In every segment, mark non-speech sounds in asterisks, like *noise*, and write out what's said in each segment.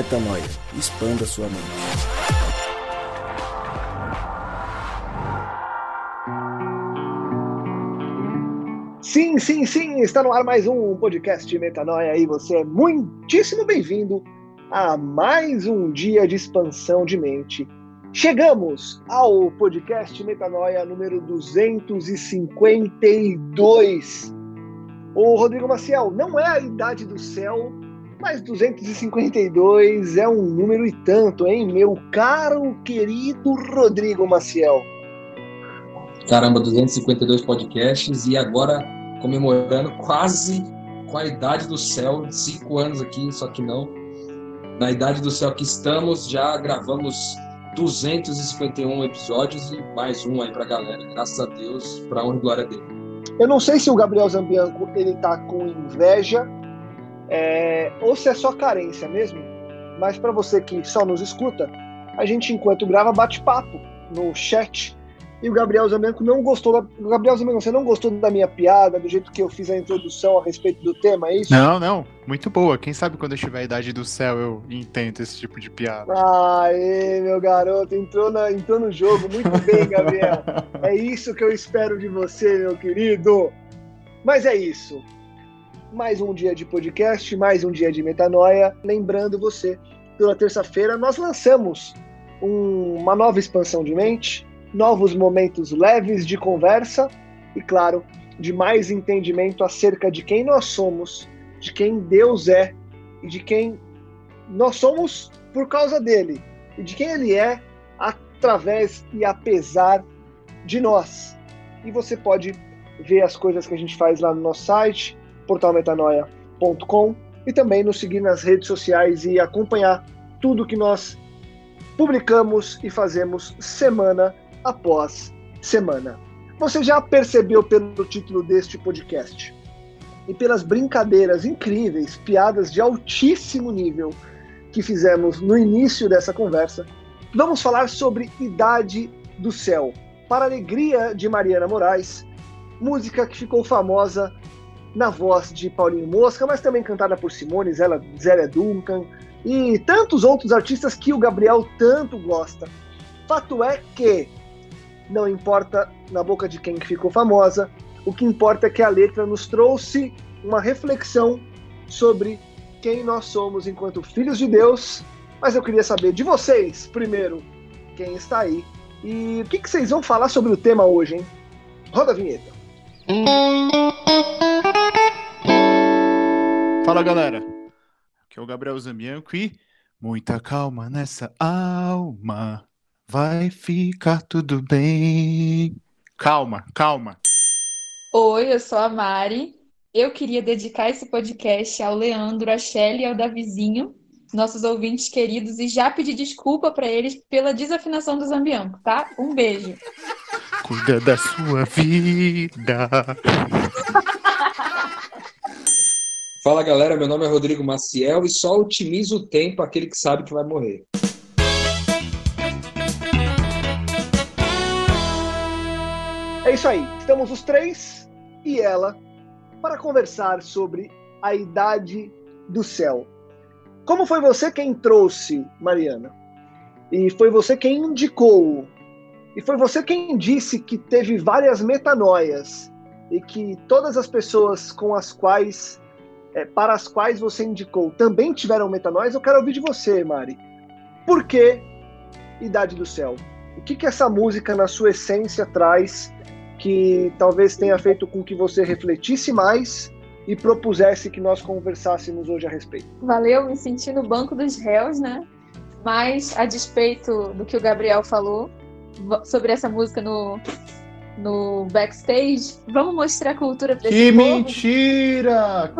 Metanoia. Expanda sua mente. Sim, sim, sim, está no ar mais um podcast Metanoia e você é muitíssimo bem-vindo a mais um dia de expansão de mente. Chegamos ao podcast Metanoia número 252. O Rodrigo Maciel, não é a idade do céu, mas 252 é um número e tanto, hein, meu caro querido Rodrigo Maciel. Caramba, 252 podcasts e agora comemorando quase com a idade do céu, cinco anos aqui, só que não. Na idade do céu que estamos, já gravamos 251 episódios e mais um aí pra galera, graças a Deus, pra honra e glória dele. Eu não sei se o Gabriel Zambianco ele tá com inveja é, ou se é só carência mesmo, mas para você que só nos escuta, a gente enquanto grava bate-papo no chat e o Gabriel Zamenco não gostou da. Gabriel você não gostou da minha piada, do jeito que eu fiz a introdução a respeito do tema, é isso? Não, não. Muito boa. Quem sabe quando eu estiver a idade do céu eu intento esse tipo de piada. Aê, meu garoto, entrou, na, entrou no jogo. Muito bem, Gabriel. *laughs* é isso que eu espero de você, meu querido. Mas é isso mais um dia de podcast, mais um dia de metanoia. Lembrando você, pela terça-feira nós lançamos um, uma nova expansão de mente, novos momentos leves de conversa e, claro, de mais entendimento acerca de quem nós somos, de quem Deus é e de quem nós somos por causa dele e de quem ele é através e apesar de nós. E você pode ver as coisas que a gente faz lá no nosso site, portalmetanoia.com e também nos seguir nas redes sociais e acompanhar tudo que nós publicamos e fazemos semana após semana. Você já percebeu pelo título deste podcast e pelas brincadeiras incríveis, piadas de altíssimo nível que fizemos no início dessa conversa, vamos falar sobre Idade do Céu, para alegria de Mariana Moraes, música que ficou famosa na voz de Paulinho Mosca, mas também cantada por Simone, Zélia, Duncan e tantos outros artistas que o Gabriel tanto gosta. Fato é que não importa na boca de quem ficou famosa, o que importa é que a letra nos trouxe uma reflexão sobre quem nós somos enquanto filhos de Deus. Mas eu queria saber de vocês, primeiro, quem está aí e o que, que vocês vão falar sobre o tema hoje, hein? Roda a vinheta. Fala galera, aqui é o Gabriel Zambianco e muita calma nessa alma, vai ficar tudo bem. Calma, calma. Oi, eu sou a Mari. Eu queria dedicar esse podcast ao Leandro, a Shelly e ao Davizinho, nossos ouvintes queridos, e já pedir desculpa para eles pela desafinação do Zambianco, tá? Um beijo. Cuida da sua vida. Fala galera, meu nome é Rodrigo Maciel e só otimiza o tempo aquele que sabe que vai morrer. É isso aí, estamos os três e ela para conversar sobre a idade do céu. Como foi você quem trouxe, Mariana? E foi você quem indicou e foi você quem disse que teve várias metanoias e que todas as pessoas com as quais, é, para as quais você indicou, também tiveram metanoias. Eu quero ouvir de você, Mari. Por que Idade do Céu? O que, que essa música, na sua essência, traz que talvez tenha feito com que você refletisse mais e propusesse que nós conversássemos hoje a respeito? Valeu, me senti no banco dos réus, né? Mas, a despeito do que o Gabriel falou, sobre essa música no, no backstage. Vamos mostrar a cultura pra Que mentira!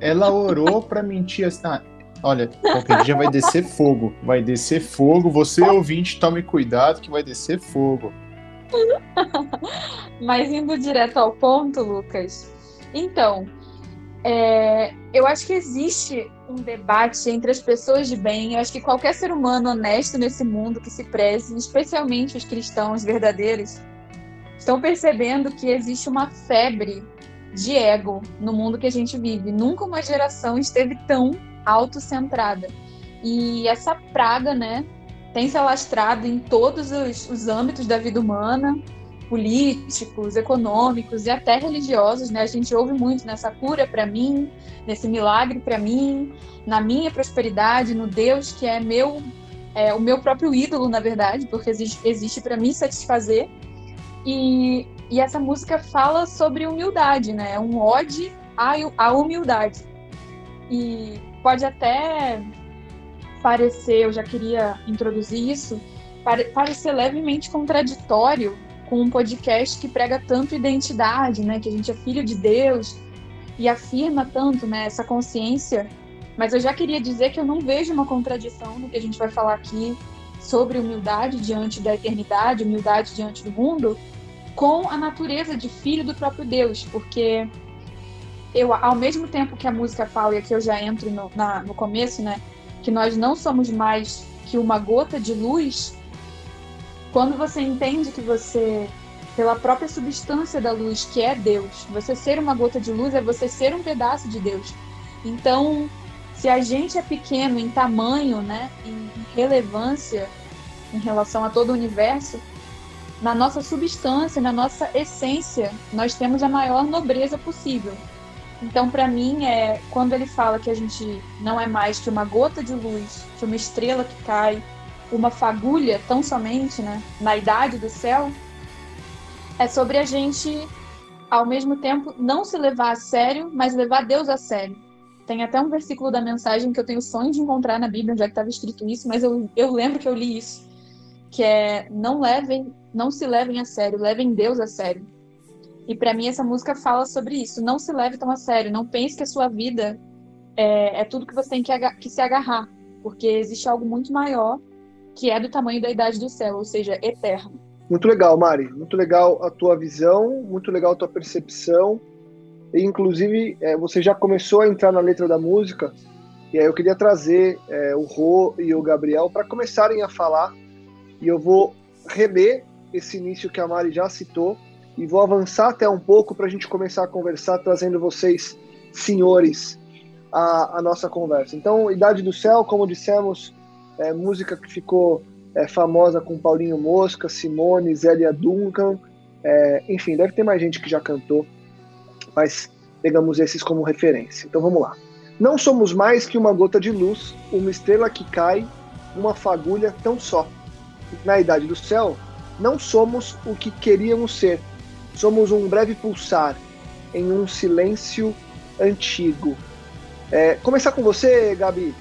Ela orou pra mentir assim. Ah, olha, qualquer dia vai descer fogo. Vai descer fogo. Você, ouvinte, tome cuidado que vai descer fogo. *laughs* Mas indo direto ao ponto, Lucas. Então, é, eu acho que existe um debate entre as pessoas de bem. Eu acho que qualquer ser humano honesto nesse mundo que se preze, especialmente os cristãos verdadeiros, estão percebendo que existe uma febre de ego no mundo que a gente vive. Nunca uma geração esteve tão autocentrada. E essa praga, né, tem se alastrado em todos os, os âmbitos da vida humana, políticos, econômicos e até religiosos, né? A gente ouve muito nessa cura para mim, nesse milagre para mim, na minha prosperidade, no Deus que é meu, é, o meu próprio ídolo, na verdade, porque existe, existe para mim satisfazer. E, e essa música fala sobre humildade, né? É um ode à, à humildade. E pode até parecer, eu já queria introduzir isso, parecer levemente contraditório com um podcast que prega tanto identidade, né, que a gente é filho de Deus e afirma tanto, né, essa consciência. Mas eu já queria dizer que eu não vejo uma contradição no que a gente vai falar aqui sobre humildade diante da eternidade, humildade diante do mundo, com a natureza de filho do próprio Deus, porque eu, ao mesmo tempo que a música fala, e aqui eu já entro no, na, no começo, né, que nós não somos mais que uma gota de luz, quando você entende que você, pela própria substância da luz, que é Deus, você ser uma gota de luz é você ser um pedaço de Deus. Então, se a gente é pequeno em tamanho, né, em relevância em relação a todo o universo, na nossa substância, na nossa essência, nós temos a maior nobreza possível. Então, para mim, é quando ele fala que a gente não é mais que uma gota de luz, que uma estrela que cai, uma fagulha, tão somente, né, na idade do céu, é sobre a gente, ao mesmo tempo, não se levar a sério, mas levar Deus a sério. Tem até um versículo da mensagem que eu tenho sonho de encontrar na Bíblia, onde é que estava escrito isso, mas eu, eu lembro que eu li isso, que é não levem, não se levem a sério, levem Deus a sério. E para mim essa música fala sobre isso. Não se leve tão a sério. Não pense que a sua vida é, é tudo que você tem que, que, se agarrar, porque existe algo muito maior que é do tamanho da idade do céu, ou seja, eterno. Muito legal, Mari. Muito legal a tua visão, muito legal a tua percepção. E, inclusive, é, você já começou a entrar na letra da música, e aí eu queria trazer é, o Rô e o Gabriel para começarem a falar, e eu vou reler esse início que a Mari já citou, e vou avançar até um pouco para a gente começar a conversar, trazendo vocês, senhores, a, a, nossa conversa. Então, Idade do Céu, como dissemos, é música que ficou é, famosa com Paulinho Mosca, Simone, Zélia Duncan, é, enfim, deve ter mais gente que já cantou, mas pegamos esses como referência. Então vamos lá. Não somos mais que uma gota de luz, uma estrela que cai, uma fagulha tão só. Na Idade do Céu, não somos o que queríamos ser, Somos um breve pulsar em um silêncio antigo. É, começar com você, Gabi.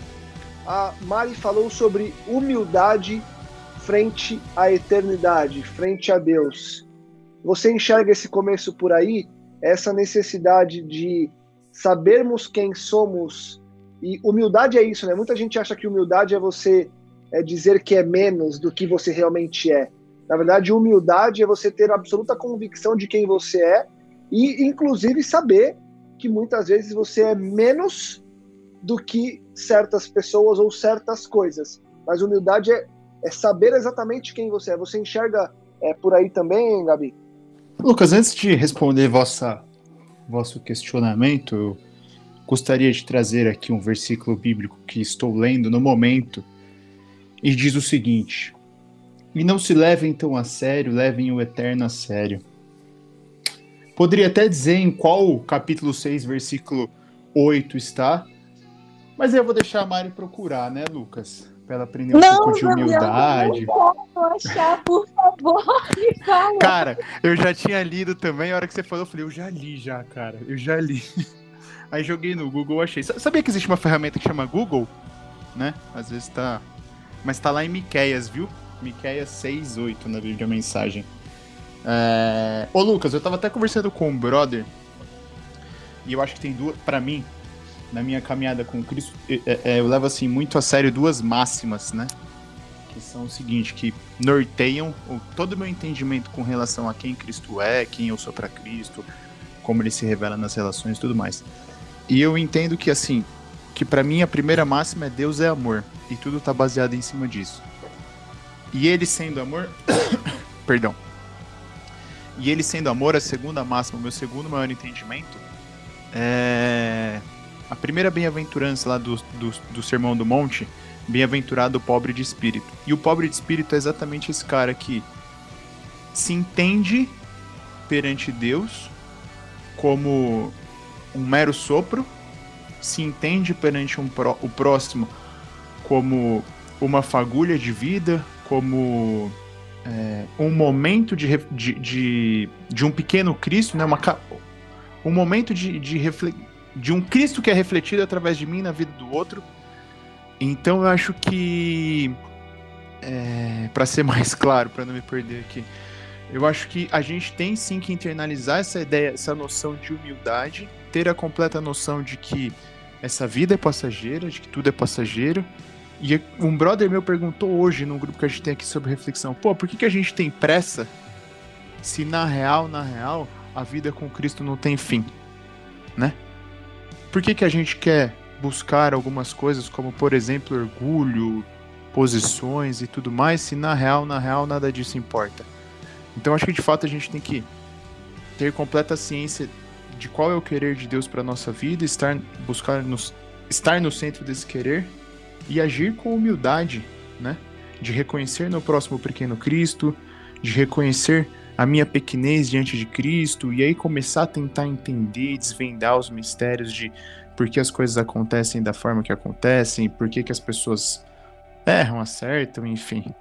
A Mari falou sobre humildade frente à eternidade, frente a Deus. Você enxerga esse começo por aí? Essa necessidade de sabermos quem somos. E humildade é isso, né? Muita gente acha que humildade é você é dizer que é menos do que você realmente é. Na verdade, humildade é você ter absoluta convicção de quem você é e, inclusive, saber que muitas vezes você é menos do que certas pessoas ou certas coisas. Mas humildade é, é saber exatamente quem você é. Você enxerga é, por aí também, Gabi? Lucas, antes de responder vossa, vosso questionamento, eu gostaria de trazer aqui um versículo bíblico que estou lendo no momento e diz o seguinte: e não se levem tão a sério, levem o eterno a sério. Poderia até dizer em qual capítulo 6, versículo 8 está, mas eu vou deixar a Mari procurar, né, Lucas? Pra ela aprender um não, pouco de humildade. Não, não achar, por favor, me fala. Cara, eu já tinha lido também, a hora que você falou, eu falei, eu já li já, cara, eu já li. *laughs* Aí joguei no Google, achei. Sabia que existe uma ferramenta que chama Google? Né? Às vezes tá. Mas tá lá em Miqueias, viu? Miqueias 6,8 na Bíblia Mensagem. É... Ô Lucas, eu tava até conversando com um brother e eu acho que tem duas, para mim, na minha caminhada com Cristo, é, é, eu levo assim muito a sério duas máximas, né? Que são o seguinte, que norteiam todo o meu entendimento com relação a quem Cristo é, quem eu sou para Cristo, como ele se revela nas relações e tudo mais. E eu entendo que assim, que para mim a primeira máxima é Deus é amor e tudo tá baseado em cima disso. E ele sendo amor. *coughs* Perdão. E ele sendo amor, a segunda máxima, o meu segundo maior entendimento, é. A primeira bem-aventurança lá do, do, do Sermão do Monte Bem-aventurado o pobre de espírito. E o pobre de espírito é exatamente esse cara que se entende perante Deus como um mero sopro, se entende perante um pró o próximo como uma fagulha de vida, como é, um momento de, de, de, de, um pequeno Cristo, né? Uma, um momento de, de, de um Cristo que é refletido através de mim na vida do outro. Então eu acho que, é, para ser *laughs* mais claro, para não me perder aqui, eu acho que a gente tem sim que internalizar essa ideia, essa noção de humildade, ter a completa noção de que essa vida é passageira, de que tudo é passageiro. E um brother meu perguntou hoje num grupo que a gente tem aqui sobre reflexão: pô, por que, que a gente tem pressa se na real, na real, a vida com Cristo não tem fim? Né? Por que, que a gente quer buscar algumas coisas, como por exemplo orgulho, posições e tudo mais, se na real, na real, nada disso importa? Então acho que de fato a gente tem que ter completa ciência de qual é o querer de Deus para nossa vida, estar buscar nos, estar no centro desse querer e agir com humildade, né? De reconhecer no próximo pequeno Cristo, de reconhecer a minha pequenez diante de Cristo e aí começar a tentar entender, desvendar os mistérios de por que as coisas acontecem da forma que acontecem, por que, que as pessoas erram, acertam, enfim.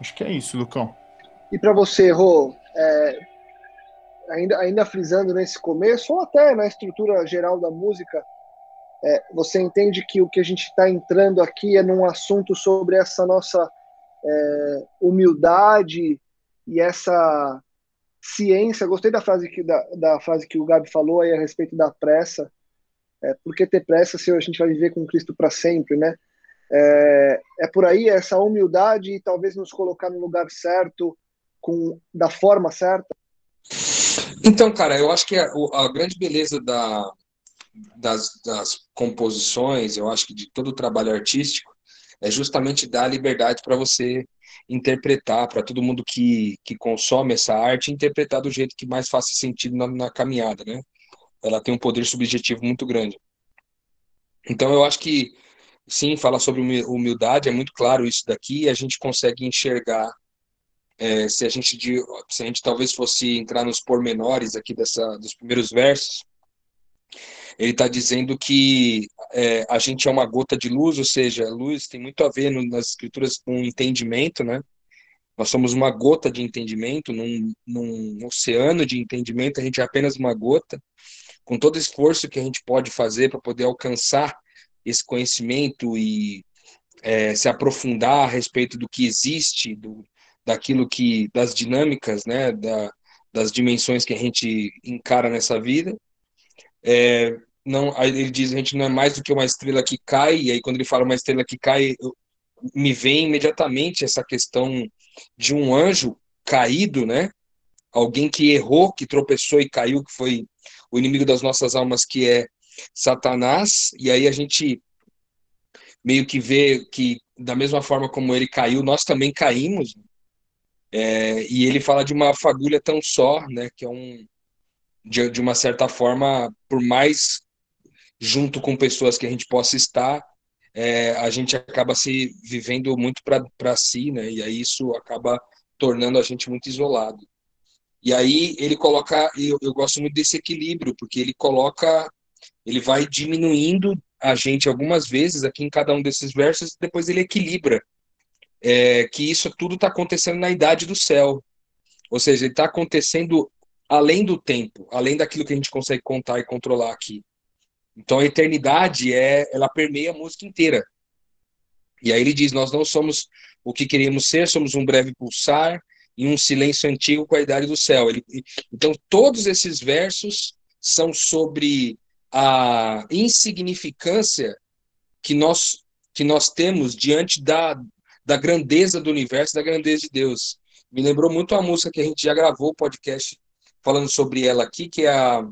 Acho que é isso, Lucão. E para você, Rô, é, ainda, ainda frisando nesse começo, ou até na estrutura geral da música, é, você entende que o que a gente está entrando aqui é num assunto sobre essa nossa é, humildade e essa ciência. Gostei da frase que, da, da frase que o Gabi falou aí a respeito da pressa. É, por que ter pressa se a gente vai viver com Cristo para sempre, né? É, é por aí essa humildade e talvez nos colocar no lugar certo, com da forma certa. Então, cara, eu acho que a, a grande beleza da, das, das, composições, eu acho que de todo o trabalho artístico, é justamente dar liberdade para você interpretar, para todo mundo que, que consome essa arte, interpretar do jeito que mais faça sentido na, na caminhada, né? Ela tem um poder subjetivo muito grande. Então, eu acho que, sim, falar sobre humildade é muito claro isso daqui, a gente consegue enxergar é, se a gente se a gente talvez fosse entrar nos pormenores aqui dessa dos primeiros versos, ele está dizendo que é, a gente é uma gota de luz, ou seja, luz tem muito a ver no, nas escrituras com entendimento, né? Nós somos uma gota de entendimento, num, num oceano de entendimento, a gente é apenas uma gota. Com todo esforço que a gente pode fazer para poder alcançar esse conhecimento e é, se aprofundar a respeito do que existe, do, daquilo que das dinâmicas, né, da, das dimensões que a gente encara nessa vida. É, não, ele diz a gente não é mais do que uma estrela que cai. E aí quando ele fala uma estrela que cai, eu, me vem imediatamente essa questão de um anjo caído, né? Alguém que errou, que tropeçou e caiu, que foi o inimigo das nossas almas, que é Satanás. E aí a gente meio que vê que da mesma forma como ele caiu, nós também caímos. É, e ele fala de uma fagulha tão só, né, que é um, de, de uma certa forma, por mais junto com pessoas que a gente possa estar, é, a gente acaba se vivendo muito para si, né, e aí isso acaba tornando a gente muito isolado. E aí ele coloca, eu, eu gosto muito desse equilíbrio, porque ele coloca, ele vai diminuindo a gente algumas vezes aqui em cada um desses versos, depois ele equilibra é, que isso tudo está acontecendo na idade do céu. Ou seja, ele está acontecendo além do tempo, além daquilo que a gente consegue contar e controlar aqui. Então a eternidade é, ela permeia a música inteira. E aí ele diz: nós não somos o que queríamos ser, somos um breve pulsar e um silêncio antigo com a idade do céu. Ele, então todos esses versos são sobre a insignificância que nós que nós temos diante da, da grandeza do universo, da grandeza de Deus. Me lembrou muito a música que a gente já gravou o podcast falando sobre ela aqui, que é a,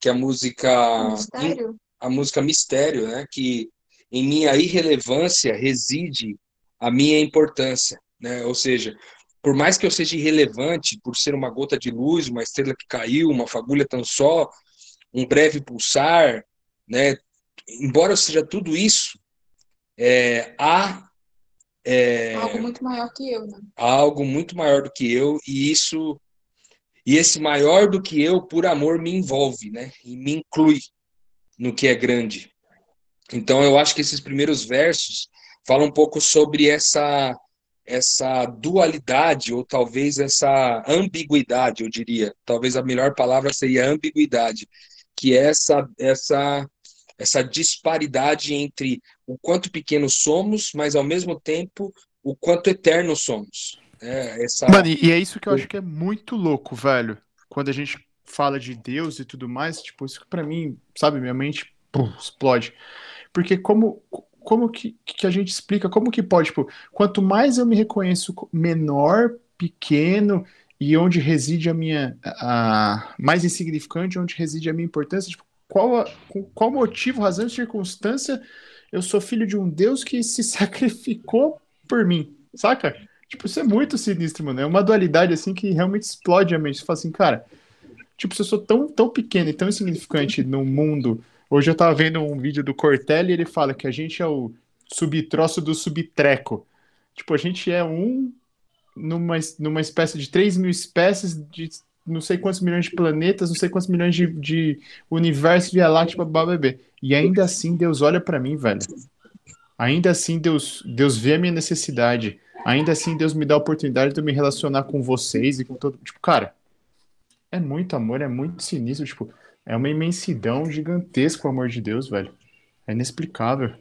que é a música Mistério? a música Mistério, né? Que em minha irrelevância reside a minha importância, né? Ou seja, por mais que eu seja irrelevante, por ser uma gota de luz, uma estrela que caiu, uma fagulha tão só, um breve pulsar, né? Embora eu seja tudo isso, é, há é, algo muito maior que eu, né? algo muito maior do que eu e isso e esse maior do que eu por amor me envolve, né? E me inclui no que é grande. Então eu acho que esses primeiros versos falam um pouco sobre essa essa dualidade ou talvez essa ambiguidade, eu diria. Talvez a melhor palavra seria ambiguidade, que é essa essa essa disparidade entre o quanto pequenos somos, mas ao mesmo tempo o quanto eterno somos. É, essa... Mano, e é isso que eu acho que é muito louco, velho. Quando a gente fala de Deus e tudo mais, tipo, isso para mim, sabe, minha mente pum, explode. Porque como como que, que a gente explica, como que pode, tipo, quanto mais eu me reconheço menor, pequeno e onde reside a minha a, mais insignificante, onde reside a minha importância, tipo, qual, qual motivo, razão e circunstância eu sou filho de um Deus que se *laughs* sacrificou por mim, saca? Tipo, isso é muito sinistro, mano. É uma dualidade, assim, que realmente explode a mente. Você fala assim, cara, tipo, se eu sou tão, tão pequeno e tão insignificante no mundo... Hoje eu tava vendo um vídeo do Cortelli e ele fala que a gente é o subtroço do subtreco. Tipo, a gente é um numa, numa espécie de 3 mil espécies de não sei quantos milhões de planetas, não sei quantos milhões de, de universos via láctea, bebê. E ainda assim Deus olha para mim, velho. Ainda assim Deus, Deus vê a minha necessidade. Ainda assim Deus me dá a oportunidade de eu me relacionar com vocês e com todo. Tipo, cara, é muito amor, é muito sinistro. Tipo, é uma imensidão gigantesca o amor de Deus, velho. É inexplicável.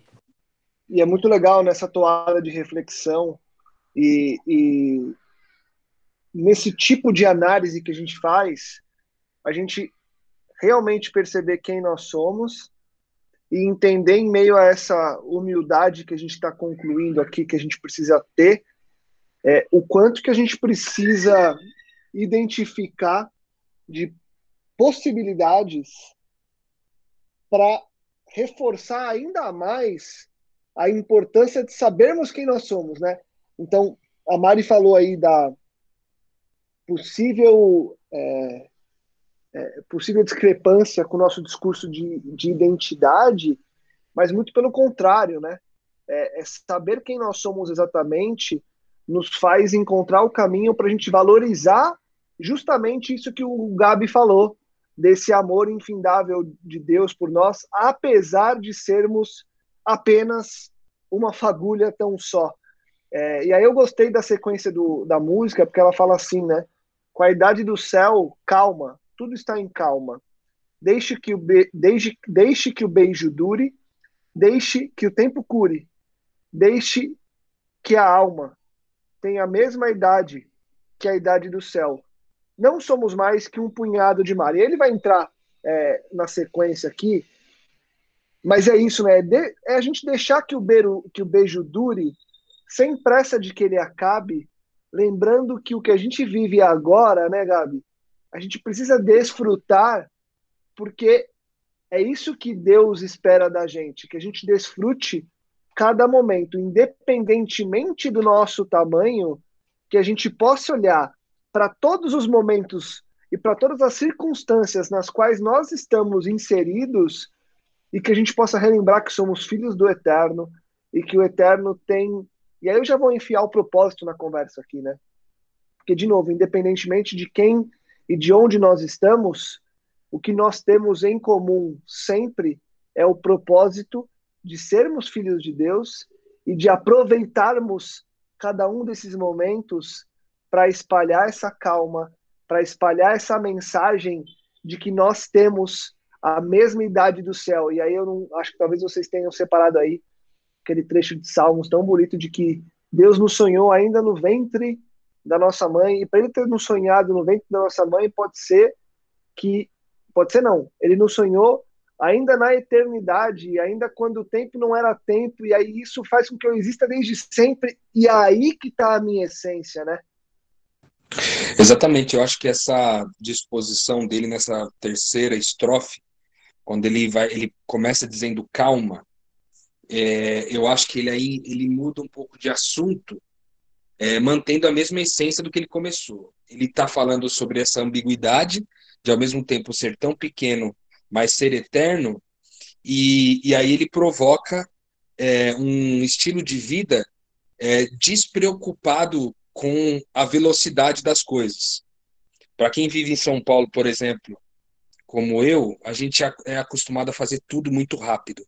E é muito legal nessa toada de reflexão e, e nesse tipo de análise que a gente faz, a gente realmente perceber quem nós somos e entender em meio a essa humildade que a gente está concluindo aqui, que a gente precisa ter, é, o quanto que a gente precisa identificar de possibilidades para reforçar ainda mais a importância de sabermos quem nós somos, né? Então, a Mari falou aí da, possível é, é, possível discrepância com o nosso discurso de, de identidade, mas muito pelo contrário, né? É, é saber quem nós somos exatamente nos faz encontrar o caminho para a gente valorizar justamente isso que o Gabi falou, desse amor infindável de Deus por nós, apesar de sermos apenas uma fagulha tão só. É, e aí eu gostei da sequência do, da música, porque ela fala assim, né? Com a idade do céu, calma, tudo está em calma. Deixe que o, be... deixe, deixe que o beijo dure, deixe que o tempo cure, deixe que a alma tenha a mesma idade que a idade do céu. Não somos mais que um punhado de mar. E ele vai entrar é, na sequência aqui, mas é isso, né? De, é a gente deixar que o, beiro, que o beijo dure sem pressa de que ele acabe, lembrando que o que a gente vive agora, né, Gabi? A gente precisa desfrutar, porque é isso que Deus espera da gente, que a gente desfrute cada momento, independentemente do nosso tamanho, que a gente possa olhar para todos os momentos e para todas as circunstâncias nas quais nós estamos inseridos e que a gente possa relembrar que somos filhos do Eterno e que o Eterno tem e aí eu já vou enfiar o propósito na conversa aqui, né? Porque, de novo, independentemente de quem e de onde nós estamos, o que nós temos em comum sempre é o propósito de sermos filhos de Deus e de aproveitarmos cada um desses momentos para espalhar essa calma, para espalhar essa mensagem de que nós temos a mesma idade do céu. E aí eu não acho que talvez vocês tenham separado aí aquele trecho de Salmos tão bonito de que Deus nos sonhou ainda no ventre da nossa mãe, e para ele ter nos sonhado no ventre da nossa mãe, pode ser que, pode ser não, ele nos sonhou ainda na eternidade, ainda quando o tempo não era tempo, e aí isso faz com que eu exista desde sempre, e é aí que está a minha essência, né? Exatamente, eu acho que essa disposição dele nessa terceira estrofe, quando ele vai, ele começa dizendo calma, é, eu acho que ele aí ele muda um pouco de assunto, é, mantendo a mesma essência do que ele começou. Ele está falando sobre essa ambiguidade de ao mesmo tempo ser tão pequeno, mas ser eterno, e, e aí ele provoca é, um estilo de vida é, despreocupado com a velocidade das coisas. Para quem vive em São Paulo, por exemplo, como eu, a gente é acostumado a fazer tudo muito rápido.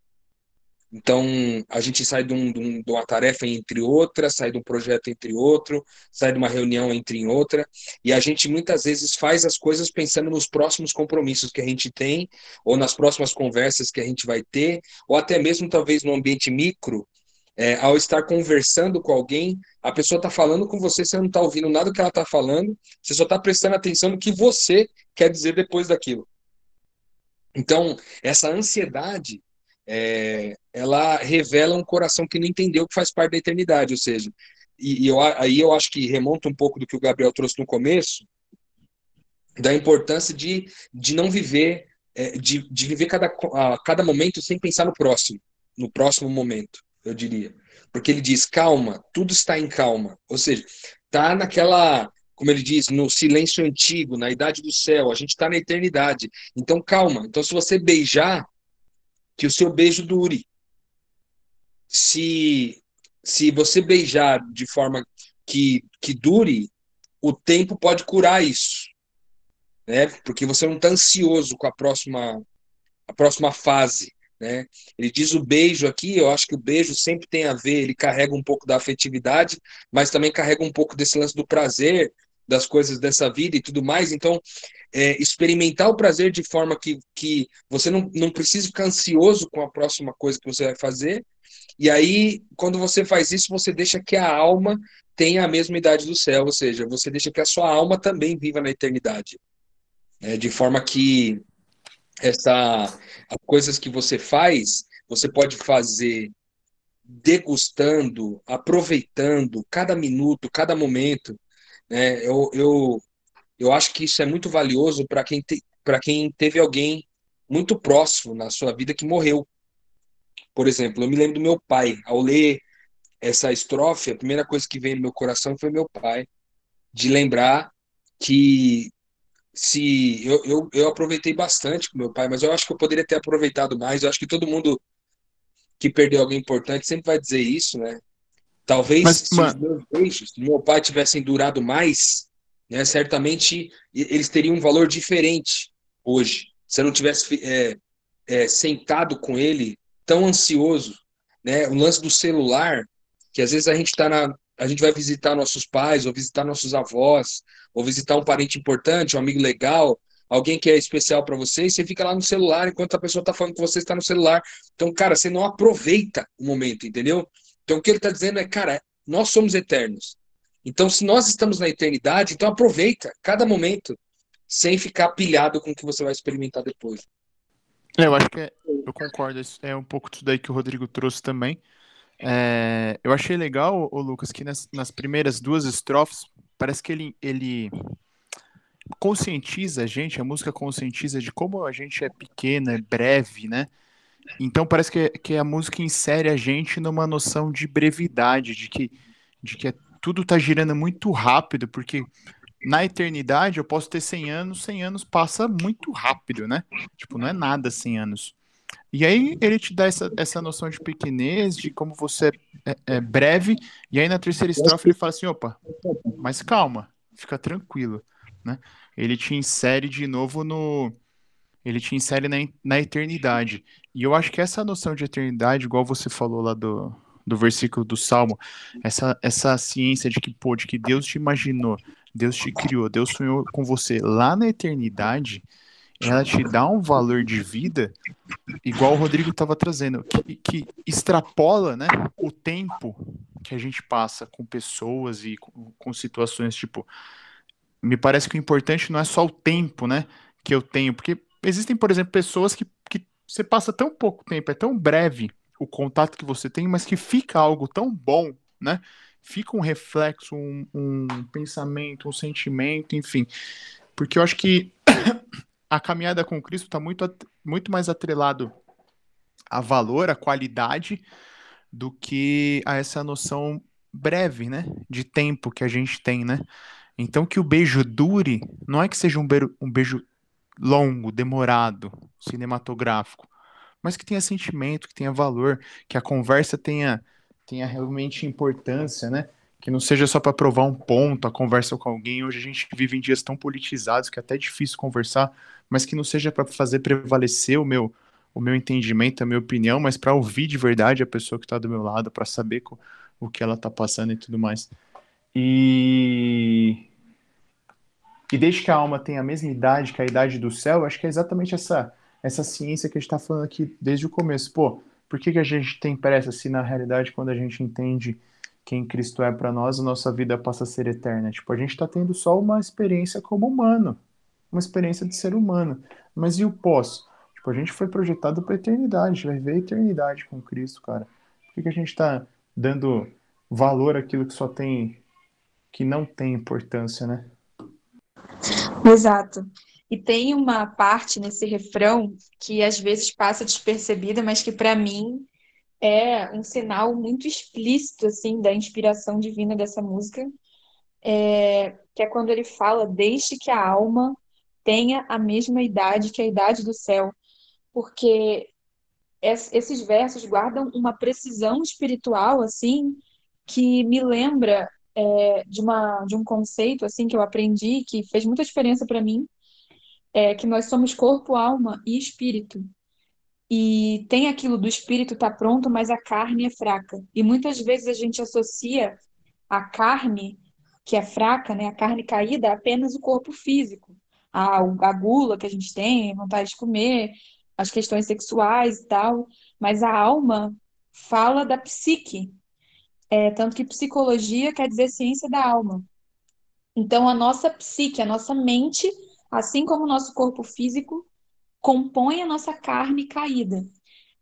Então, a gente sai de, um, de, um, de, uma tarefa entre outra, sai de um projeto entre outro, sai de uma reunião entre outra, e a gente muitas vezes faz as coisas pensando nos próximos compromissos que a gente tem, ou nas próximas conversas que a gente vai ter, ou até mesmo talvez no ambiente micro, é, ao estar conversando com alguém, a pessoa está falando com você, você não está ouvindo nada do que ela está falando, você só está prestando atenção no que você quer dizer depois daquilo. Então, essa ansiedade é, ela revela um coração que não entendeu que faz parte da eternidade, ou seja, e, e eu, aí eu acho que remonta um pouco do que o Gabriel trouxe no começo, da importância de, de não viver, é, de, de viver cada, a, cada momento sem pensar no próximo, no próximo momento, eu diria. Porque ele diz, calma, tudo está em calma. Ou seja, está naquela, como ele diz, no silêncio antigo, na idade do céu, a gente está na eternidade. Então, calma. Então, se você beijar, que o seu beijo dure. Se, se você beijar de forma que, que dure, o tempo pode curar isso. Né? Porque você não está ansioso com a próxima, a próxima fase. Né? Ele diz o beijo aqui, eu acho que o beijo sempre tem a ver, ele carrega um pouco da afetividade, mas também carrega um pouco desse lance do prazer, das coisas dessa vida e tudo mais. Então, é, experimentar o prazer de forma que, que você não, não precisa ficar ansioso com a próxima coisa que você vai fazer. E aí, quando você faz isso, você deixa que a alma tenha a mesma idade do céu, ou seja, você deixa que a sua alma também viva na eternidade. É, de forma que essa coisas que você faz, você pode fazer degustando, aproveitando cada minuto, cada momento, né? Eu, eu, eu acho que isso é muito valioso para quem, te, quem teve alguém muito próximo na sua vida que morreu. Por exemplo, eu me lembro do meu pai. Ao ler essa estrofe, a primeira coisa que veio no meu coração foi meu pai, de lembrar que se eu, eu, eu aproveitei bastante com meu pai, mas eu acho que eu poderia ter aproveitado mais. Eu acho que todo mundo que perdeu alguém importante sempre vai dizer isso, né? Talvez Mas, se os meus beijos do meu pai tivessem durado mais, né, certamente eles teriam um valor diferente hoje. Se eu não tivesse é, é, sentado com ele tão ansioso, né, o lance do celular, que às vezes a gente tá na, a gente vai visitar nossos pais, ou visitar nossos avós, ou visitar um parente importante, um amigo legal, alguém que é especial para você, e você fica lá no celular enquanto a pessoa está falando que você está no celular. Então, cara, você não aproveita o momento, entendeu? Então, o que ele está dizendo é, cara, nós somos eternos. Então, se nós estamos na eternidade, então aproveita cada momento sem ficar pilhado com o que você vai experimentar depois. É, eu acho que é, eu concordo, é um pouco disso daí que o Rodrigo trouxe também. É, eu achei legal, o Lucas, que nas, nas, primeiras duas estrofes, parece que ele, ele conscientiza a gente, a música conscientiza de como a gente é pequena, é breve, né? Então parece que, que a música insere a gente numa noção de brevidade, de que, de que é, tudo tá girando muito rápido, porque na eternidade eu posso ter 100 anos, 100 anos passa muito rápido, né? Tipo, não é nada 100 anos. E aí ele te dá essa, essa noção de pequenez, de como você é, é breve, e aí na terceira estrofe ele fala assim, opa, mas calma, fica tranquilo, né? Ele te insere de novo no, ele te insere na, na eternidade. E eu acho que essa noção de eternidade, igual você falou lá do, do versículo do Salmo, essa, essa ciência de que, pô, que Deus te imaginou, Deus te criou, Deus sonhou com você lá na eternidade, ela te dá um valor de vida, igual o Rodrigo estava trazendo, que, que, extrapola né, o tempo que a gente passa com pessoas e com, com situações, tipo, me parece que o importante não é só o tempo, né, que eu tenho, porque existem, por exemplo, pessoas que você passa tão pouco tempo, é tão breve o contato que você tem, mas que fica algo tão bom, né? Fica um reflexo, um, um pensamento, um sentimento, enfim. Porque eu acho que *coughs* a caminhada com Cristo está muito, muito mais atrelado a valor, a qualidade, do que a essa noção breve, né? De tempo que a gente tem, né? Então que o beijo dure, não é que seja um, um beijo longo, demorado, cinematográfico, mas que tenha sentimento, que tenha valor, que a conversa tenha, tenha realmente importância, né? Que não seja só para provar um ponto, a conversa com alguém. Hoje a gente vive em dias tão politizados que é até difícil conversar, mas que não seja para fazer prevalecer o meu o meu entendimento, a minha opinião, mas para ouvir de verdade a pessoa que está do meu lado, para saber o que ela está passando e tudo mais. E e desde que a alma tenha a mesma idade que a idade do céu, acho que é exatamente essa essa ciência que a gente está falando aqui desde o começo. Pô, por que, que a gente tem pressa se na realidade quando a gente entende quem Cristo é para nós, a nossa vida passa a ser eterna? Tipo, a gente está tendo só uma experiência como humano, uma experiência de ser humano. Mas e o pós? Tipo, a gente foi projetado para eternidade, vai ver a eternidade com Cristo, cara. Por que, que a gente está dando valor àquilo que só tem, que não tem importância, né? Exato. E tem uma parte nesse refrão que às vezes passa despercebida, mas que para mim é um sinal muito explícito assim da inspiração divina dessa música, é, que é quando ele fala: "Deixe que a alma tenha a mesma idade que a idade do céu", porque esses versos guardam uma precisão espiritual assim que me lembra é, de uma de um conceito assim que eu aprendi que fez muita diferença para mim é que nós somos corpo, alma e espírito. E tem aquilo do espírito tá pronto, mas a carne é fraca. E muitas vezes a gente associa a carne, que é fraca, né, a carne caída, apenas o corpo físico. A, a gula que a gente tem, vontade de comer, as questões sexuais e tal. Mas a alma fala da psique. É, tanto que psicologia quer dizer ciência da alma. Então, a nossa psique, a nossa mente assim como o nosso corpo físico compõe a nossa carne caída.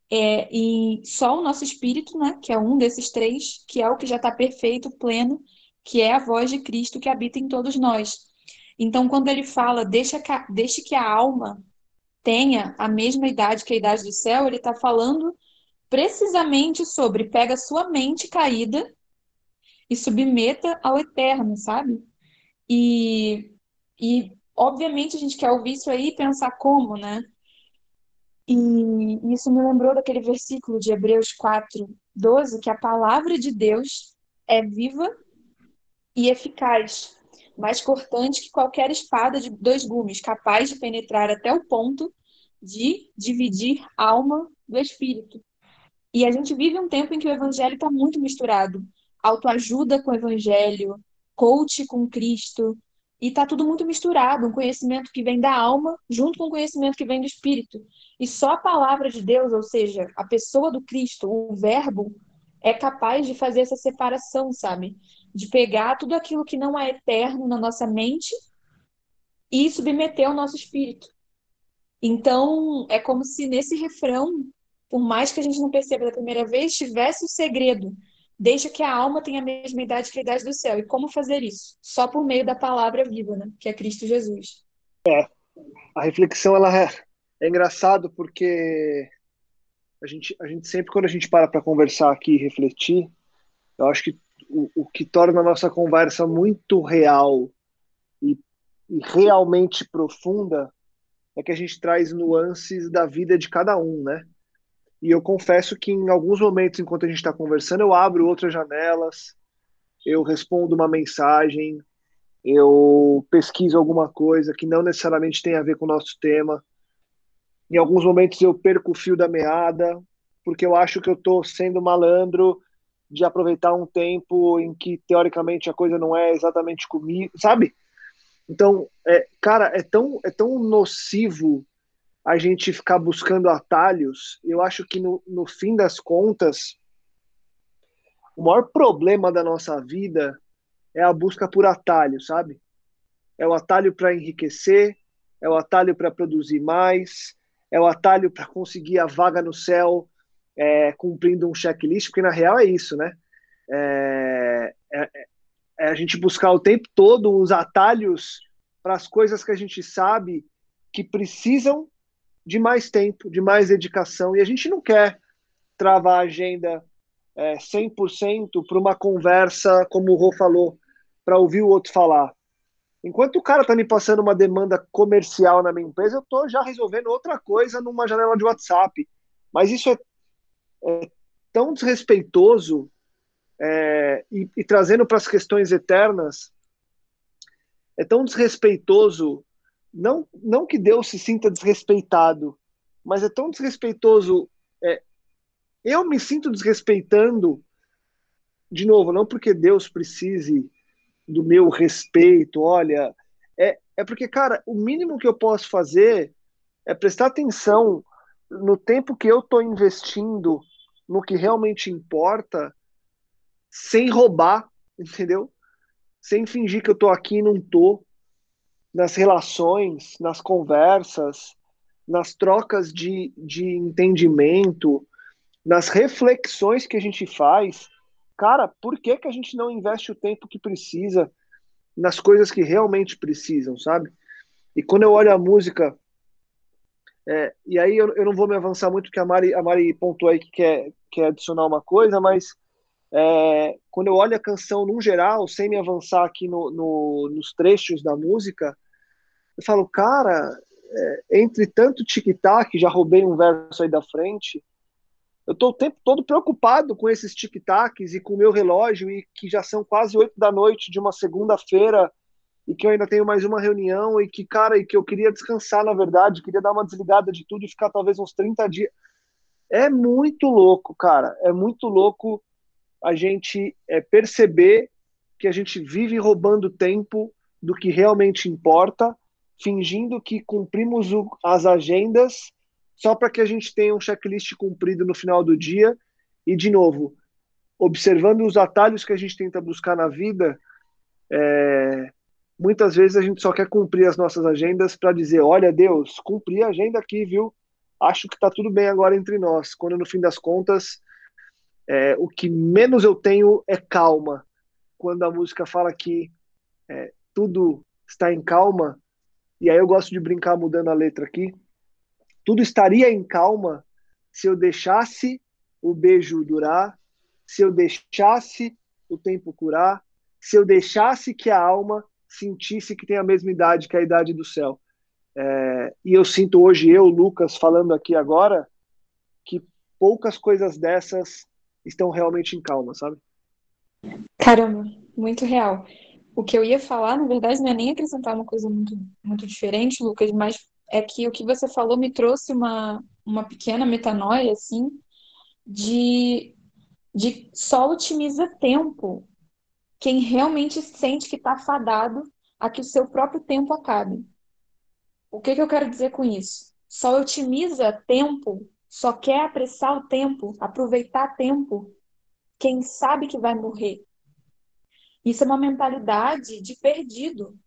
É, e só o nosso espírito, né, que é um desses três, que é o que já está perfeito, pleno, que é a voz de Cristo que habita em todos nós. Então, quando ele fala, deixa que deixe que a alma tenha a mesma idade que a idade do céu, ele está falando precisamente sobre pega sua mente caída e submeta ao eterno, sabe? E, e Obviamente a gente quer ouvir isso aí e pensar como, né? E isso me lembrou daquele versículo de Hebreus 4, 12, que a palavra de Deus é viva e eficaz, mais cortante que qualquer espada de dois gumes, capaz de penetrar até o ponto de dividir alma do espírito. E a gente vive um tempo em que o evangelho está muito misturado. Autoajuda com o evangelho, coach com Cristo, e tá tudo muito misturado, um conhecimento que vem da alma junto com o conhecimento que vem do espírito. E só a palavra de Deus, ou seja, a pessoa do Cristo, o verbo, é capaz de fazer essa separação, sabe? De pegar tudo aquilo que não é eterno na nossa mente e submeter ao nosso espírito. Então, é como se nesse refrão, por mais que a gente não perceba da primeira vez, tivesse o segredo deixa que a alma tenha a mesma idade que a idade do céu. E como fazer isso? Só por meio da palavra viva, né? que é Cristo Jesus. É, a reflexão ela é, é engraçado porque a gente, a gente sempre quando a gente para para conversar aqui e refletir, eu acho que o, o que torna a nossa conversa muito real e, e realmente profunda é que a gente traz nuances da vida de cada um, né? E eu confesso que em alguns momentos, enquanto a gente está conversando, eu abro outras janelas, eu respondo uma mensagem, eu pesquiso alguma coisa que não necessariamente tem a ver com o nosso tema. Em alguns momentos eu perco o fio da meada, porque eu acho que eu estou sendo malandro de aproveitar um tempo em que teoricamente a coisa não é exatamente comigo, sabe? Então, é, cara, é tão, é tão nocivo a gente ficar buscando atalhos, eu acho que no, no fim das contas, o maior problema da nossa vida é a busca por atalho, sabe? É o atalho para enriquecer, é o atalho para produzir mais, é o atalho para conseguir a vaga no céu é, cumprindo um checklist, porque na real é isso, né? É, é, é a gente buscar o tempo todo os atalhos para as coisas que a gente sabe que precisam de mais tempo, de mais dedicação. E a gente não quer travar a agenda é, 100% para uma conversa, como o Rô falou, para ouvir o outro falar. Enquanto o cara está me passando uma demanda comercial na minha empresa, eu estou já resolvendo outra coisa numa janela de WhatsApp. Mas isso é, é tão desrespeitoso é, e, e trazendo para as questões eternas, é tão desrespeitoso, não, não que Deus se sinta desrespeitado, mas é tão desrespeitoso. É, eu me sinto desrespeitando, de novo, não porque Deus precise do meu respeito, olha, é, é porque, cara, o mínimo que eu posso fazer é prestar atenção no tempo que eu estou investindo no que realmente importa, sem roubar, entendeu? Sem fingir que eu estou aqui e não tô nas relações, nas conversas, nas trocas de, de entendimento, nas reflexões que a gente faz. Cara, por que, que a gente não investe o tempo que precisa nas coisas que realmente precisam, sabe? E quando eu olho a música, é, e aí eu, eu, não vou me avançar muito, porque a Mari, a Mari pontuou aí que quer, quer adicionar uma coisa, mas é, quando eu olho a canção num geral, sem me avançar aqui no, no, nos trechos da música, eu falo, cara, é, entre tanto tic-tac, já roubei um verso aí da frente, eu estou o tempo todo preocupado com esses tic-tacs e com o meu relógio, e que já são quase oito da noite de uma segunda-feira, e que eu ainda tenho mais uma reunião, e que, cara, e que eu queria descansar, na verdade, queria dar uma desligada de tudo e ficar talvez uns 30 dias. É muito louco, cara, é muito louco a gente é, perceber que a gente vive roubando tempo do que realmente importa, fingindo que cumprimos o, as agendas só para que a gente tenha um checklist cumprido no final do dia. E, de novo, observando os atalhos que a gente tenta buscar na vida, é, muitas vezes a gente só quer cumprir as nossas agendas para dizer: olha, Deus, cumpri a agenda aqui, viu? Acho que está tudo bem agora entre nós. Quando no fim das contas, é, o que menos eu tenho é calma. Quando a música fala que é, tudo está em calma, e aí eu gosto de brincar mudando a letra aqui tudo estaria em calma se eu deixasse o beijo durar, se eu deixasse o tempo curar, se eu deixasse que a alma sentisse que tem a mesma idade que a idade do céu. É, e eu sinto hoje, eu, Lucas, falando aqui agora, que poucas coisas dessas estão realmente em calma, sabe? Caramba, muito real. O que eu ia falar, na verdade, não é nem acrescentar uma coisa muito, muito diferente, Lucas, mas é que o que você falou me trouxe uma, uma pequena metanoia, assim, de, de só otimiza tempo quem realmente sente que está fadado a que o seu próprio tempo acabe. O que, que eu quero dizer com isso? Só otimiza tempo, só quer apressar o tempo, aproveitar tempo, quem sabe que vai morrer. Isso é uma mentalidade de perdido.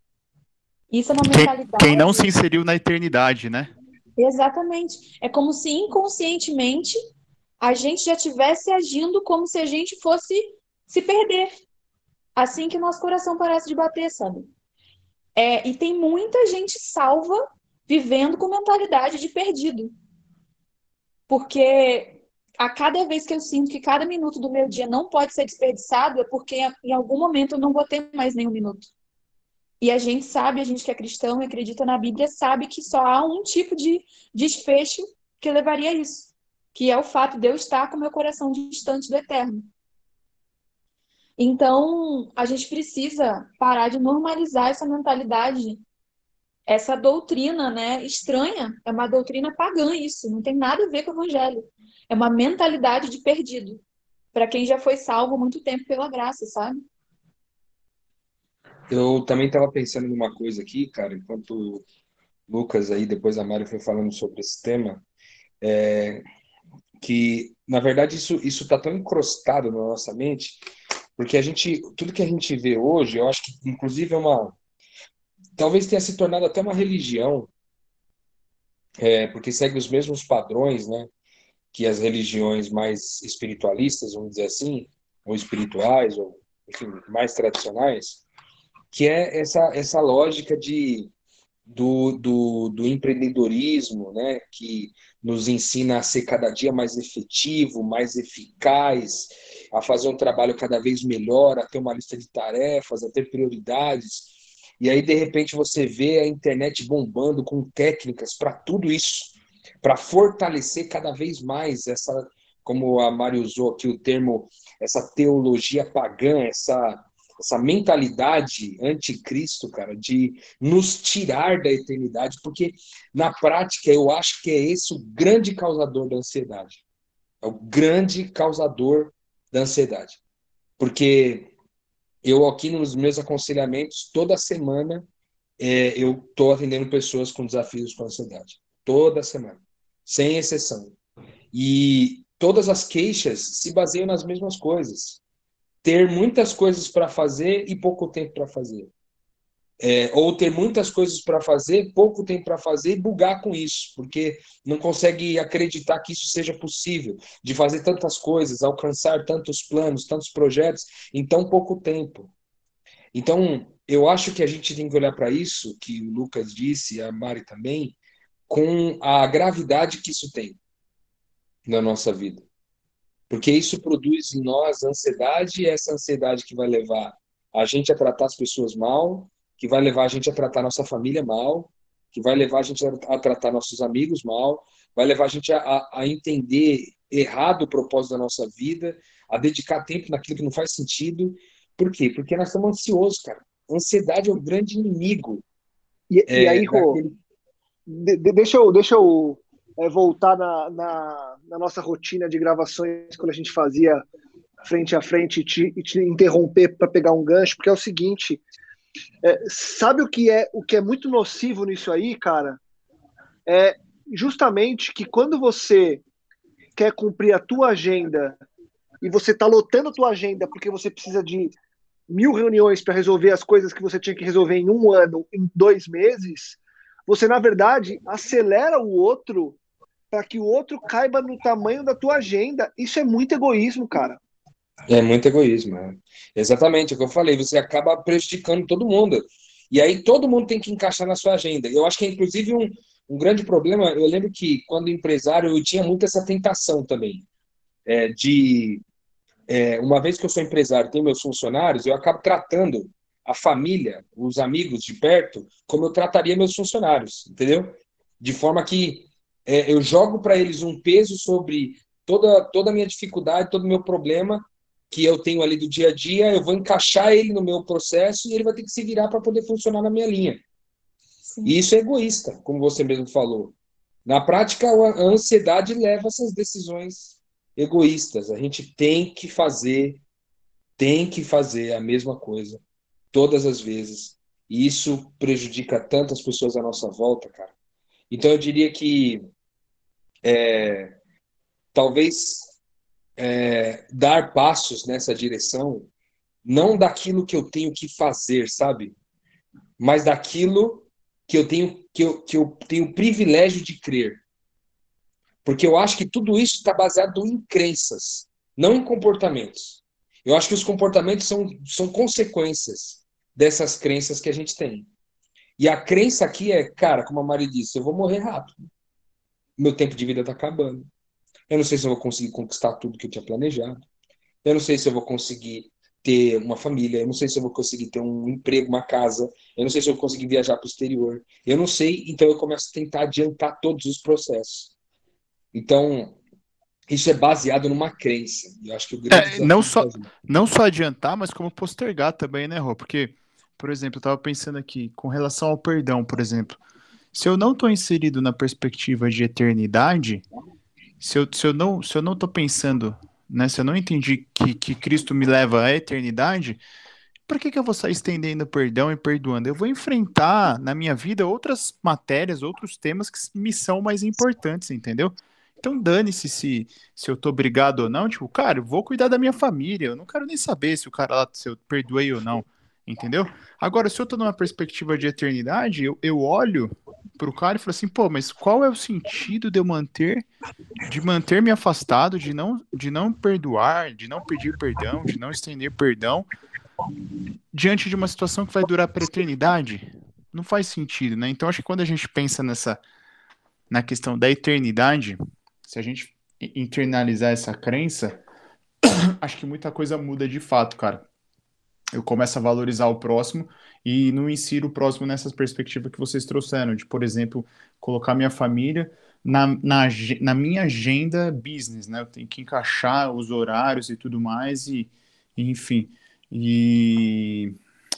Isso é uma mentalidade. Quem, quem não se inseriu na eternidade, né? Exatamente. É como se inconscientemente a gente já estivesse agindo como se a gente fosse se perder. Assim que o nosso coração parece de bater, sabe? É, e tem muita gente salva vivendo com mentalidade de perdido. Porque a cada vez que eu sinto que cada minuto do meu dia não pode ser desperdiçado, é porque em algum momento eu não vou ter mais nenhum minuto. E a gente sabe, a gente que é cristão e acredita na Bíblia, sabe que só há um tipo de desfecho que levaria a isso, que é o fato de eu estar com meu coração distante do eterno. Então, a gente precisa parar de normalizar essa mentalidade, essa doutrina, né, estranha, é uma doutrina pagã isso, não tem nada a ver com o evangelho. É uma mentalidade de perdido, para quem já foi salvo muito tempo pela graça, sabe? Eu também estava pensando numa coisa aqui, cara, enquanto Lucas aí, depois a Mari foi falando sobre esse tema, é, que, na verdade, isso isso está tão encrostado na nossa mente, porque a gente, tudo que a gente vê hoje, eu acho que, inclusive, é uma, talvez tenha se tornado até uma religião, é, porque segue os mesmos padrões, né, que as religiões mais espiritualistas, vamos dizer assim, ou espirituais, ou, enfim, mais tradicionais, que é essa, essa lógica de, do, do, do empreendedorismo, né, que nos ensina a ser cada dia mais efetivo, mais eficaz, a fazer um trabalho cada vez melhor, a ter uma lista de tarefas, a ter prioridades. E aí, de repente, você vê a internet bombando com técnicas para tudo isso, para fortalecer cada vez mais essa, como a Mari usou aqui o termo, essa teologia pagã, essa, essa mentalidade anticristo, cara, de nos tirar da eternidade, porque na prática eu acho que é esse o grande causador da ansiedade. É o grande causador da ansiedade. Porque eu aqui nos meus aconselhamentos, toda semana, é, eu estou atendendo pessoas com desafios com ansiedade. Toda semana. Sem exceção. E todas as queixas se baseiam nas mesmas coisas. Ter muitas coisas para fazer e pouco tempo para fazer. É, ou ter muitas coisas para fazer, pouco tempo para fazer e bugar com isso, porque não consegue acreditar que isso seja possível, de fazer tantas coisas, alcançar tantos planos, tantos projetos em tão pouco tempo. Então, eu acho que a gente tem que olhar para isso, que o Lucas disse, a Mari também, com a gravidade que isso tem na nossa vida. Porque isso produz em nós ansiedade, e essa ansiedade que vai levar a gente a tratar as pessoas mal, que vai levar a gente a tratar nossa família mal, que vai levar a gente a, tratar nossos amigos mal, vai levar a gente a, a entender errado o propósito da nossa vida, a dedicar tempo naquilo que não faz sentido. Por quê? Porque nós estamos ansiosos, cara. Ansiedade é o grande inimigo. E, é, e aí, Rô, daquele... de, deixa eu, deixa eu é, voltar na, na, na, nossa rotina de gravações quando a gente fazia frente a frente e te, e te interromper para pegar um gancho, porque é o seguinte: é, sabe o que é o que é muito nocivo nisso aí, cara? É justamente que quando você quer cumprir a tua agenda e você está lotando a tua agenda porque você precisa de mil reuniões para resolver as coisas que você tinha que resolver em um ano, em dois meses, você na verdade acelera o outro para que o outro caiba no tamanho da tua agenda. Isso é muito egoísmo, cara. É muito egoísmo, é. exatamente é o que eu falei. Você acaba prejudicando todo mundo. E aí todo mundo tem que encaixar na sua agenda. Eu acho que é inclusive um, um grande problema. Eu lembro que quando empresário eu tinha muito essa tentação também é, de é, uma vez que eu sou empresário, tenho meus funcionários, eu acabo tratando a família, os amigos de perto, como eu trataria meus funcionários, entendeu? De forma que é, eu jogo para eles um peso sobre toda toda a minha dificuldade, todo o meu problema que eu tenho ali do dia a dia, eu vou encaixar ele no meu processo e ele vai ter que se virar para poder funcionar na minha linha. Sim. E isso é egoísta, como você mesmo falou. Na prática, a ansiedade leva essas decisões egoístas. A gente tem que fazer, tem que fazer a mesma coisa todas as vezes. E isso prejudica tantas pessoas à nossa volta, cara. Então eu diria que é, talvez é, dar passos nessa direção, não daquilo que eu tenho que fazer, sabe? Mas daquilo que eu tenho que eu, que eu tenho o privilégio de crer. Porque eu acho que tudo isso está baseado em crenças, não em comportamentos. Eu acho que os comportamentos são, são consequências dessas crenças que a gente tem. E a crença aqui é, cara, como a Mari disse, eu vou morrer rápido. Meu tempo de vida está acabando. Eu não sei se eu vou conseguir conquistar tudo que eu tinha planejado. Eu não sei se eu vou conseguir ter uma família. Eu não sei se eu vou conseguir ter um emprego, uma casa. Eu não sei se eu vou conseguir viajar para o exterior. Eu não sei, então eu começo a tentar adiantar todos os processos. Então, isso é baseado numa crença. Eu acho que é, não só não só adiantar, mas como postergar também, né, Rô? Porque, por exemplo, eu estava pensando aqui com relação ao perdão, por exemplo. Se eu não estou inserido na perspectiva de eternidade, se eu, se eu não se eu não tô pensando, né, se eu não entendi que, que Cristo me leva à eternidade, por que, que eu vou sair estendendo perdão e perdoando? Eu vou enfrentar na minha vida outras matérias, outros temas que me são mais importantes, entendeu? Então dane-se se, se eu tô obrigado ou não. Tipo, cara, eu vou cuidar da minha família. Eu não quero nem saber se o cara lá, se eu perdoei ou não. Entendeu? Agora, se eu tô numa perspectiva de eternidade, eu, eu olho pro cara e falo assim, pô, mas qual é o sentido de eu manter, de manter me afastado, de não, de não perdoar, de não pedir perdão, de não estender perdão, diante de uma situação que vai durar para eternidade? Não faz sentido, né? Então, acho que quando a gente pensa nessa, na questão da eternidade, se a gente internalizar essa crença, *coughs* acho que muita coisa muda de fato, cara eu começo a valorizar o próximo e não insiro o próximo nessa perspectiva que vocês trouxeram, de, por exemplo, colocar minha família na, na, na minha agenda business, né? Eu tenho que encaixar os horários e tudo mais, e, e enfim. E,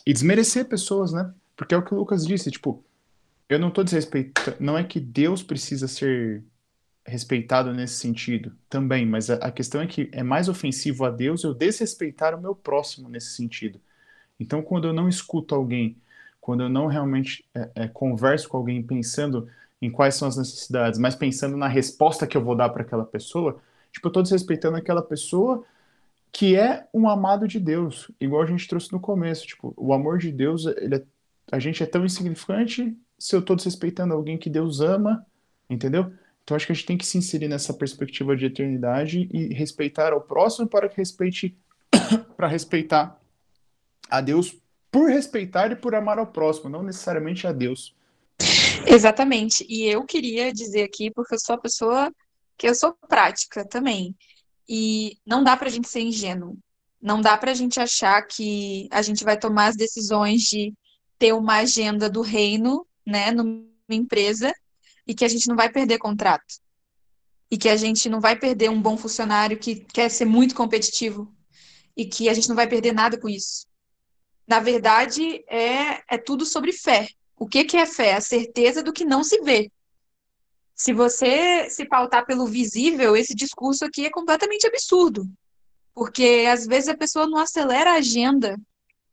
e desmerecer pessoas, né? Porque é o que o Lucas disse, tipo, eu não tô desrespeitando. Não é que Deus precisa ser respeitado nesse sentido também, mas a, a, questão é que é mais ofensivo a Deus eu desrespeitar o meu próximo nesse sentido. Então, quando eu não escuto alguém, quando eu não realmente é, é, converso com alguém pensando em quais são as necessidades, mas pensando na resposta que eu vou dar para aquela pessoa, tipo, eu estou desrespeitando aquela pessoa que é um amado de Deus, igual a gente trouxe no começo, tipo, o amor de Deus, é, a gente é tão insignificante se eu estou desrespeitando alguém que Deus ama, entendeu? Então acho que a gente tem que se inserir nessa perspectiva de eternidade e respeitar ao próximo para que respeite *coughs* para respeitar a Deus por respeitar e por amar ao próximo, não necessariamente a Deus. Exatamente. E eu queria dizer aqui, porque eu sou a pessoa que eu sou prática também. E não dá para a gente ser ingênuo. Não dá para a gente achar que a gente vai tomar as decisões de ter uma agenda do reino, né, numa empresa, e que a gente não vai perder contrato. E que a gente não vai perder um bom funcionário que quer ser muito competitivo. E que a gente não vai perder nada com isso. Na verdade, é, é tudo sobre fé. O que, que é fé? A certeza do que não se vê. Se você se pautar pelo visível, esse discurso aqui é completamente absurdo. Porque às vezes a pessoa não acelera a agenda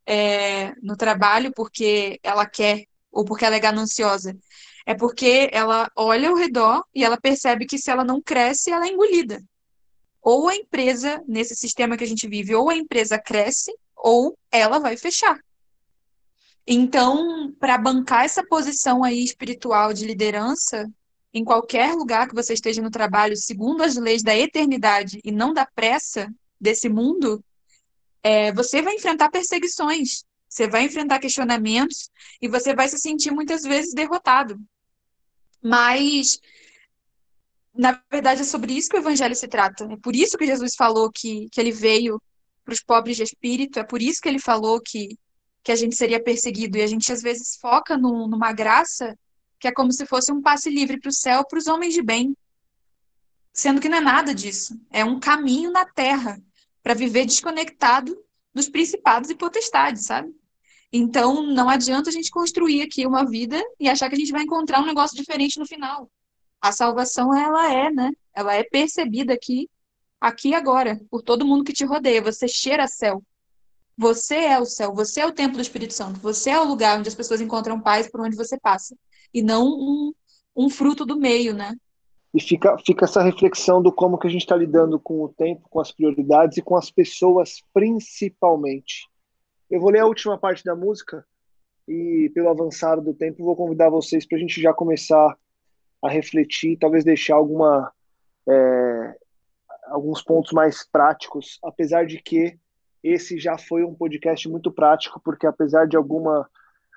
é, no trabalho porque ela quer ou porque ela é gananciosa. É porque ela olha ao redor e ela percebe que se ela não cresce, ela é engolida. Ou a empresa, nesse sistema que a gente vive, ou a empresa cresce, ou ela vai fechar. Então, para bancar essa posição aí espiritual de liderança, em qualquer lugar que você esteja no trabalho, segundo as leis da eternidade e não da pressa desse mundo, é, você vai enfrentar perseguições, você vai enfrentar questionamentos e você vai se sentir muitas vezes derrotado. Mas, na verdade, é sobre isso que o evangelho se trata. É por isso que Jesus falou que, que ele veio para os pobres de espírito, é por isso que ele falou que que a gente seria perseguido. E a gente às vezes foca no, numa graça que é como se fosse um passe livre para o céu para os homens de bem. Sendo que não é nada disso. É um caminho na terra para viver desconectado dos principados e potestades, sabe? Então, não adianta a gente construir aqui uma vida e achar que a gente vai encontrar um negócio diferente no final. A salvação, ela é, né? Ela é percebida aqui, aqui agora, por todo mundo que te rodeia. Você cheira céu. Você é o céu, você é o templo do Espírito Santo, você é o lugar onde as pessoas encontram paz por onde você passa, e não um, um fruto do meio, né? E fica, fica essa reflexão do como que a gente está lidando com o tempo, com as prioridades e com as pessoas, principalmente. Eu vou ler a última parte da música e, pelo avançar do tempo, vou convidar vocês para a gente já começar a refletir, talvez deixar alguma, é, alguns pontos mais práticos, apesar de que esse já foi um podcast muito prático, porque apesar de alguma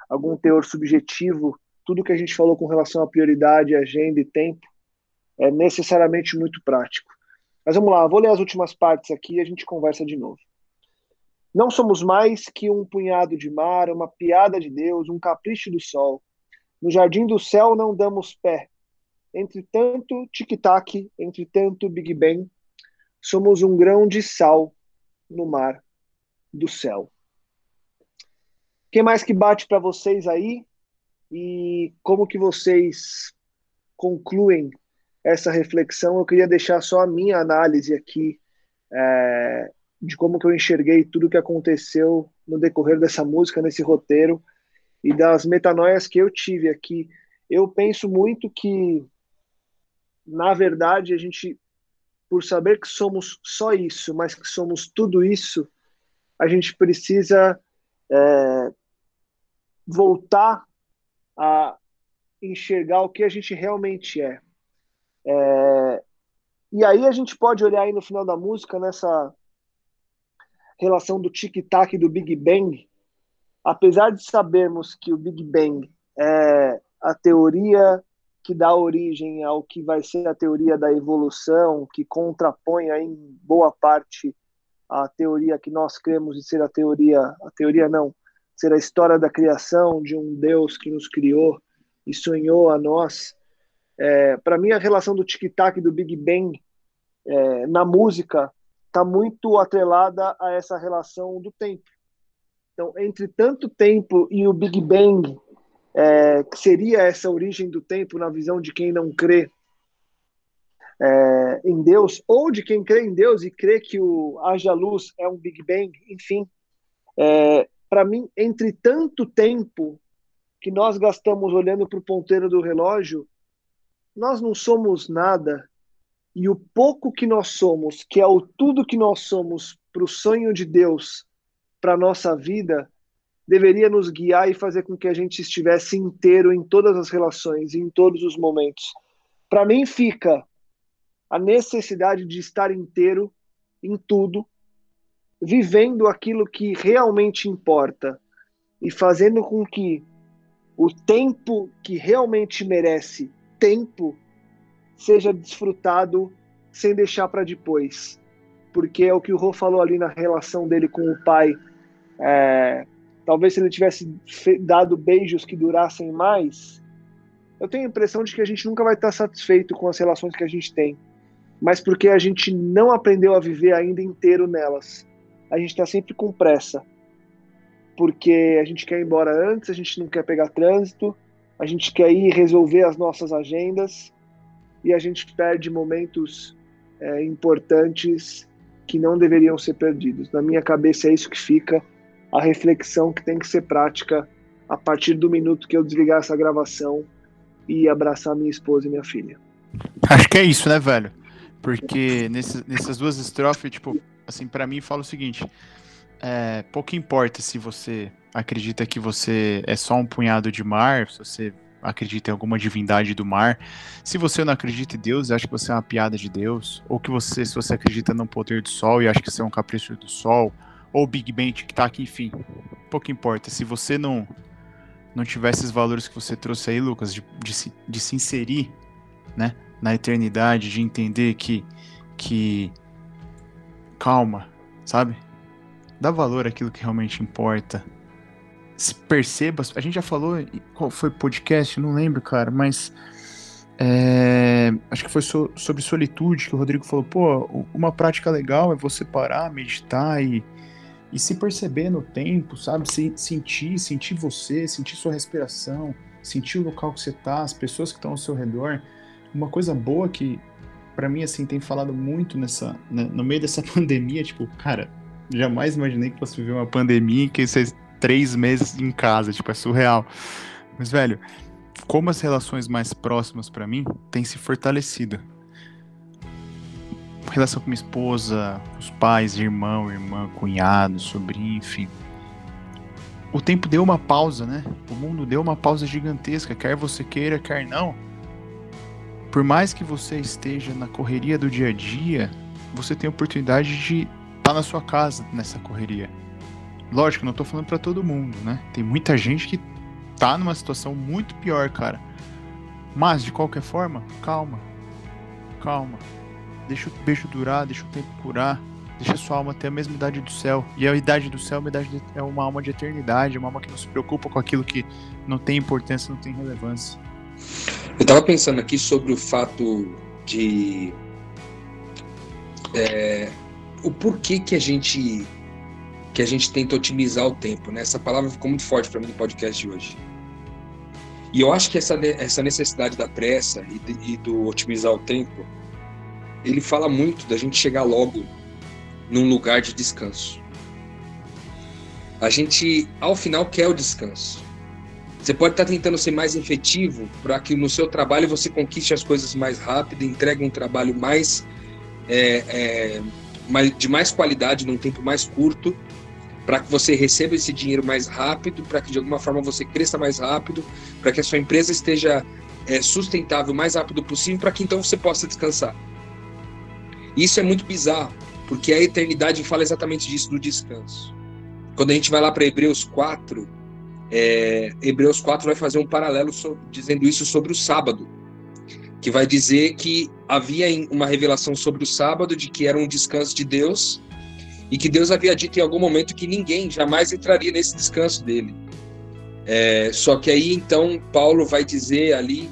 algum teor subjetivo, tudo que a gente falou com relação à prioridade, agenda e tempo é necessariamente muito prático. Mas vamos lá, vou ler as últimas partes aqui e a gente conversa de novo. Não somos mais que um punhado de mar, uma piada de Deus, um capricho do sol. No jardim do céu não damos pé. Entre tanto tic-tac, entre tanto Big Bang, somos um grão de sal no mar do céu. Quem mais que bate para vocês aí? E como que vocês concluem essa reflexão? Eu queria deixar só a minha análise aqui é, de como que eu enxerguei tudo que aconteceu no decorrer dessa música, nesse roteiro, e das metanoias que eu tive aqui. Eu penso muito que, na verdade, a gente, por saber que somos só isso, mas que somos tudo isso, a gente precisa é, voltar a enxergar o que a gente realmente é. é. E aí a gente pode olhar aí no final da música, nessa relação do tic-tac do Big Bang, apesar de sabermos que o Big Bang é a teoria que dá origem ao que vai ser a teoria da evolução, que contrapõe aí em boa parte a teoria que nós cremos de ser a teoria, a teoria não, ser a história da criação de um Deus que nos criou e sonhou a nós. É, para mim, a relação do tic-tac do Big Bang é, na música está muito atrelada a essa relação do tempo. Então, entre tanto tempo e o Big Bang, é, que seria essa origem do tempo na visão de quem não crê é, em Deus, ou de quem crê em Deus e crê que o haja luz é um Big Bang, enfim, é, para mim, entre tanto tempo que nós gastamos olhando para o ponteiro do relógio, nós não somos nada. E o pouco que nós somos, que é o tudo que nós somos para o sonho de Deus, para a nossa vida, deveria nos guiar e fazer com que a gente estivesse inteiro em todas as relações, em todos os momentos. Para mim, fica a necessidade de estar inteiro em tudo, vivendo aquilo que realmente importa e fazendo com que o tempo que realmente merece tempo seja desfrutado sem deixar para depois. Porque é o que o Rô falou ali na relação dele com o pai. É, talvez se ele tivesse dado beijos que durassem mais, eu tenho a impressão de que a gente nunca vai estar satisfeito com as relações que a gente tem. Mas porque a gente não aprendeu a viver ainda inteiro nelas a gente está sempre com pressa, porque a gente quer ir embora antes, a gente não quer pegar trânsito, a gente quer ir resolver as nossas agendas e a gente perde momentos é, importantes que não deveriam ser perdidos. Na minha cabeça é isso que fica, a reflexão que tem que ser prática a partir do minuto que eu desligar essa gravação e abraçar minha esposa e minha filha. Acho que é isso, né, velho? Porque nesse, nessas duas estrofes, tipo, assim, para mim, fala o seguinte: é, pouco importa se você acredita que você é só um punhado de mar, se você acredita em alguma divindade do mar. Se você não acredita em Deus, acha que você é uma piada de Deus, ou que você, se você acredita no poder do sol e acha que você é um capricho do sol, ou Big Bang que tá aqui, enfim, pouco importa. Se você não não tiver esses valores que você trouxe aí, Lucas, de, de, se, de se inserir, né, na eternidade, de entender que que calma, sabe? Dá valor àquilo que realmente importa. Perceba, a gente já falou, qual foi o podcast? Não lembro, cara, mas é, acho que foi so, sobre solitude que o Rodrigo falou. Pô, uma prática legal é você parar, meditar e, e se perceber no tempo, sabe? Se, sentir, sentir você, sentir sua respiração, sentir o local que você tá, as pessoas que estão ao seu redor. Uma coisa boa que para mim, assim, tem falado muito nessa. Né, no meio dessa *laughs* pandemia, tipo, cara, jamais imaginei que fosse viver uma pandemia que vocês três meses em casa, tipo, é surreal. Mas, velho, como as relações mais próximas para mim têm se fortalecido. Relação com minha esposa, os pais, irmão, irmã, cunhado, sobrinho, enfim. O tempo deu uma pausa, né? O mundo deu uma pausa gigantesca, quer você queira, quer não por mais que você esteja na correria do dia a dia, você tem a oportunidade de estar tá na sua casa nessa correria. Lógico, não estou falando para todo mundo, né? Tem muita gente que tá numa situação muito pior, cara. Mas de qualquer forma, calma. Calma. Deixa o beijo durar, deixa o tempo curar. Deixa a sua alma ter a mesma idade do céu. E a idade do céu é uma, é uma alma de eternidade, é uma alma que não se preocupa com aquilo que não tem importância, não tem relevância. Eu estava pensando aqui sobre o fato de é, o porquê que a gente que a gente tenta otimizar o tempo, né? Essa palavra ficou muito forte para mim no podcast de hoje. E eu acho que essa, essa necessidade da pressa e, de, e do otimizar o tempo, ele fala muito da gente chegar logo num lugar de descanso. A gente, ao final, quer o descanso. Você pode estar tentando ser mais efetivo para que no seu trabalho você conquiste as coisas mais rápido, entregue um trabalho mais, é, é, mais de mais qualidade num tempo mais curto, para que você receba esse dinheiro mais rápido, para que de alguma forma você cresça mais rápido, para que a sua empresa esteja é, sustentável o mais rápido possível, para que então você possa descansar. Isso é muito bizarro, porque a eternidade fala exatamente disso do descanso. Quando a gente vai lá para Hebreus 4, é, Hebreus 4 vai fazer um paralelo dizendo isso sobre o sábado, que vai dizer que havia uma revelação sobre o sábado de que era um descanso de Deus e que Deus havia dito em algum momento que ninguém jamais entraria nesse descanso dele. É, só que aí então Paulo vai dizer ali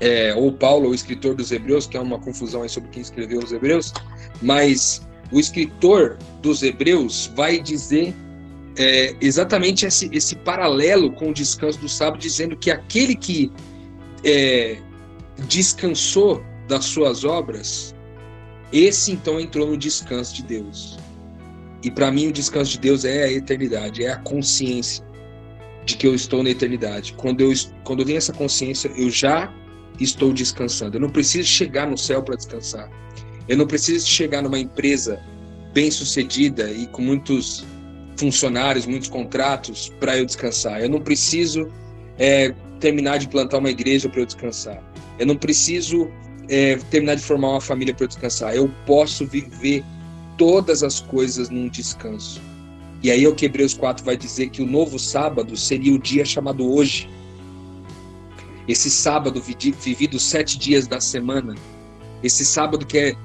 é, ou Paulo, o escritor dos Hebreus, que é uma confusão aí sobre quem escreveu os Hebreus, mas o escritor dos Hebreus vai dizer é, exatamente esse, esse paralelo com o descanso do sábado, dizendo que aquele que é, descansou das suas obras, esse então entrou no descanso de Deus. E para mim o descanso de Deus é a eternidade, é a consciência de que eu estou na eternidade. Quando eu, quando eu tenho essa consciência, eu já estou descansando. Eu não preciso chegar no céu para descansar. Eu não preciso chegar numa empresa bem sucedida e com muitos funcionários, muitos contratos para eu descansar. Eu não preciso é, terminar de plantar uma igreja para eu descansar. Eu não preciso é, terminar de formar uma família para eu descansar. Eu posso viver todas as coisas num descanso. E aí o que Hebreus 4 vai dizer que o novo sábado seria o dia chamado hoje. Esse sábado vivido sete dias da semana. Esse sábado que é,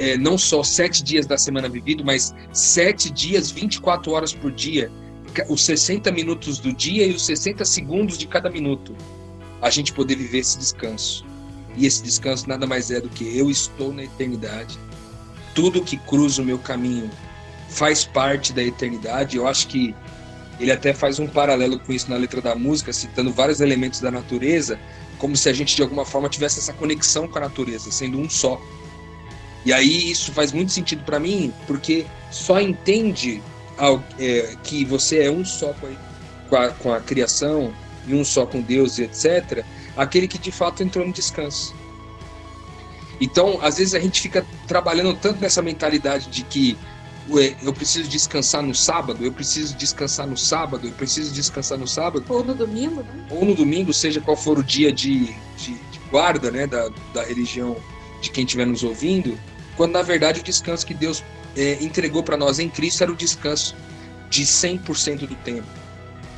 é não só sete dias da semana vivido, mas sete dias, 24 horas por dia. Os 60 minutos do dia e os 60 segundos de cada minuto. A gente poder viver esse descanso. E esse descanso nada mais é do que eu estou na eternidade. Tudo que cruza o meu caminho faz parte da eternidade. Eu acho que ele até faz um paralelo com isso na letra da música, citando vários elementos da natureza, como se a gente de alguma forma tivesse essa conexão com a natureza, sendo um só. E aí isso faz muito sentido para mim, porque só entende é, que você é um só com a, com a criação e um só com Deus e etc., aquele que de fato entrou no descanso. Então, às vezes a gente fica trabalhando tanto nessa mentalidade de que eu preciso descansar no sábado, eu preciso descansar no sábado, eu preciso descansar no sábado. Ou no domingo, né? Ou no domingo, seja qual for o dia de, de, de guarda né, da, da religião de quem estiver nos ouvindo, quando na verdade o descanso que Deus é, entregou para nós em Cristo era o descanso de 100% do tempo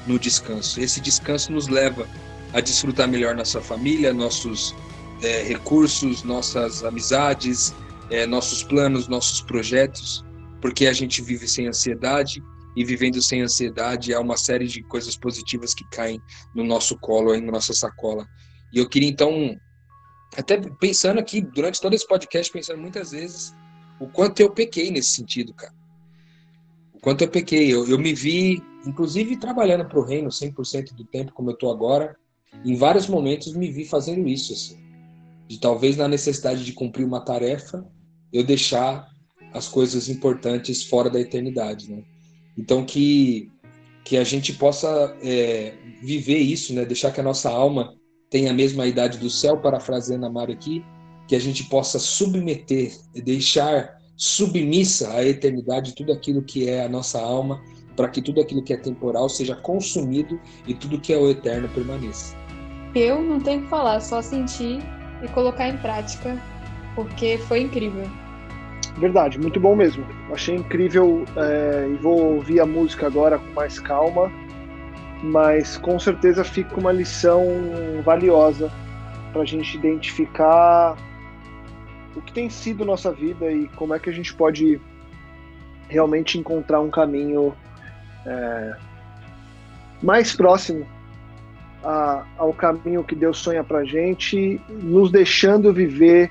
no descanso. Esse descanso nos leva a desfrutar melhor nossa família, nossos é, recursos, nossas amizades, é, nossos planos, nossos projetos porque a gente vive sem ansiedade e vivendo sem ansiedade há uma série de coisas positivas que caem no nosso colo, na nossa sacola. E eu queria então, até pensando aqui, durante todo esse podcast, pensando muitas vezes o quanto eu pequei nesse sentido, cara. O quanto eu pequei. Eu, eu me vi, inclusive, trabalhando para o reino 100% do tempo, como eu estou agora. Em vários momentos me vi fazendo isso, assim. De talvez na necessidade de cumprir uma tarefa, eu deixar as coisas importantes fora da eternidade, né? Então que que a gente possa é, viver isso, né? Deixar que a nossa alma tenha a mesma idade do céu, parafraseando a Mari aqui, que a gente possa submeter, deixar submissa à eternidade tudo aquilo que é a nossa alma, para que tudo aquilo que é temporal seja consumido e tudo que é o eterno permaneça. Eu não tenho que falar, só sentir e colocar em prática, porque foi incrível. Verdade, muito bom mesmo. Achei incrível é, e vou ouvir a música agora com mais calma, mas com certeza fica uma lição valiosa para a gente identificar o que tem sido nossa vida e como é que a gente pode realmente encontrar um caminho é, mais próximo a, ao caminho que Deus sonha para gente, nos deixando viver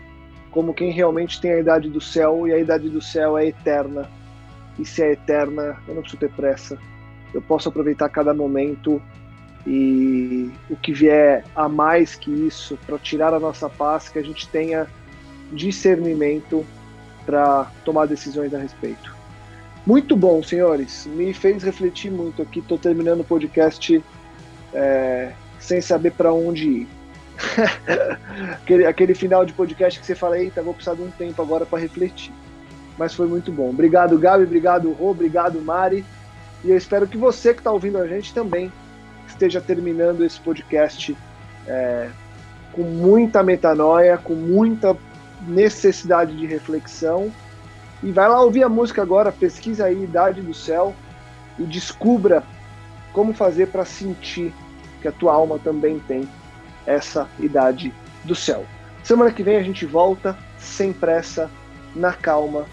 como quem realmente tem a idade do céu, e a idade do céu é eterna. E se é eterna, eu não preciso ter pressa. Eu posso aproveitar cada momento e o que vier a mais que isso, para tirar a nossa paz, que a gente tenha discernimento para tomar decisões a respeito. Muito bom, senhores. Me fez refletir muito aqui. Estou terminando o podcast é, sem saber para onde ir. *laughs* aquele, aquele final de podcast que você fala, eita, vou precisar de um tempo agora para refletir. Mas foi muito bom. Obrigado, Gabi, obrigado, Rô, obrigado, Mari. E eu espero que você que está ouvindo a gente também esteja terminando esse podcast é, com muita metanoia, com muita necessidade de reflexão. E vai lá ouvir a música agora, pesquisa aí Idade do Céu e descubra como fazer para sentir que a tua alma também tem essa idade do céu. Semana que vem a gente volta sem pressa, na calma,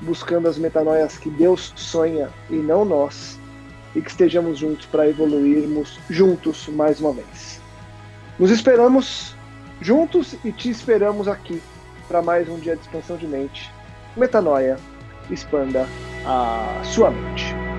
buscando as metanoias que Deus sonha e não nós, e que estejamos juntos para evoluirmos juntos mais uma vez. Nos esperamos juntos e te esperamos aqui para mais um dia de expansão de mente. Metanoia, expanda a sua mente.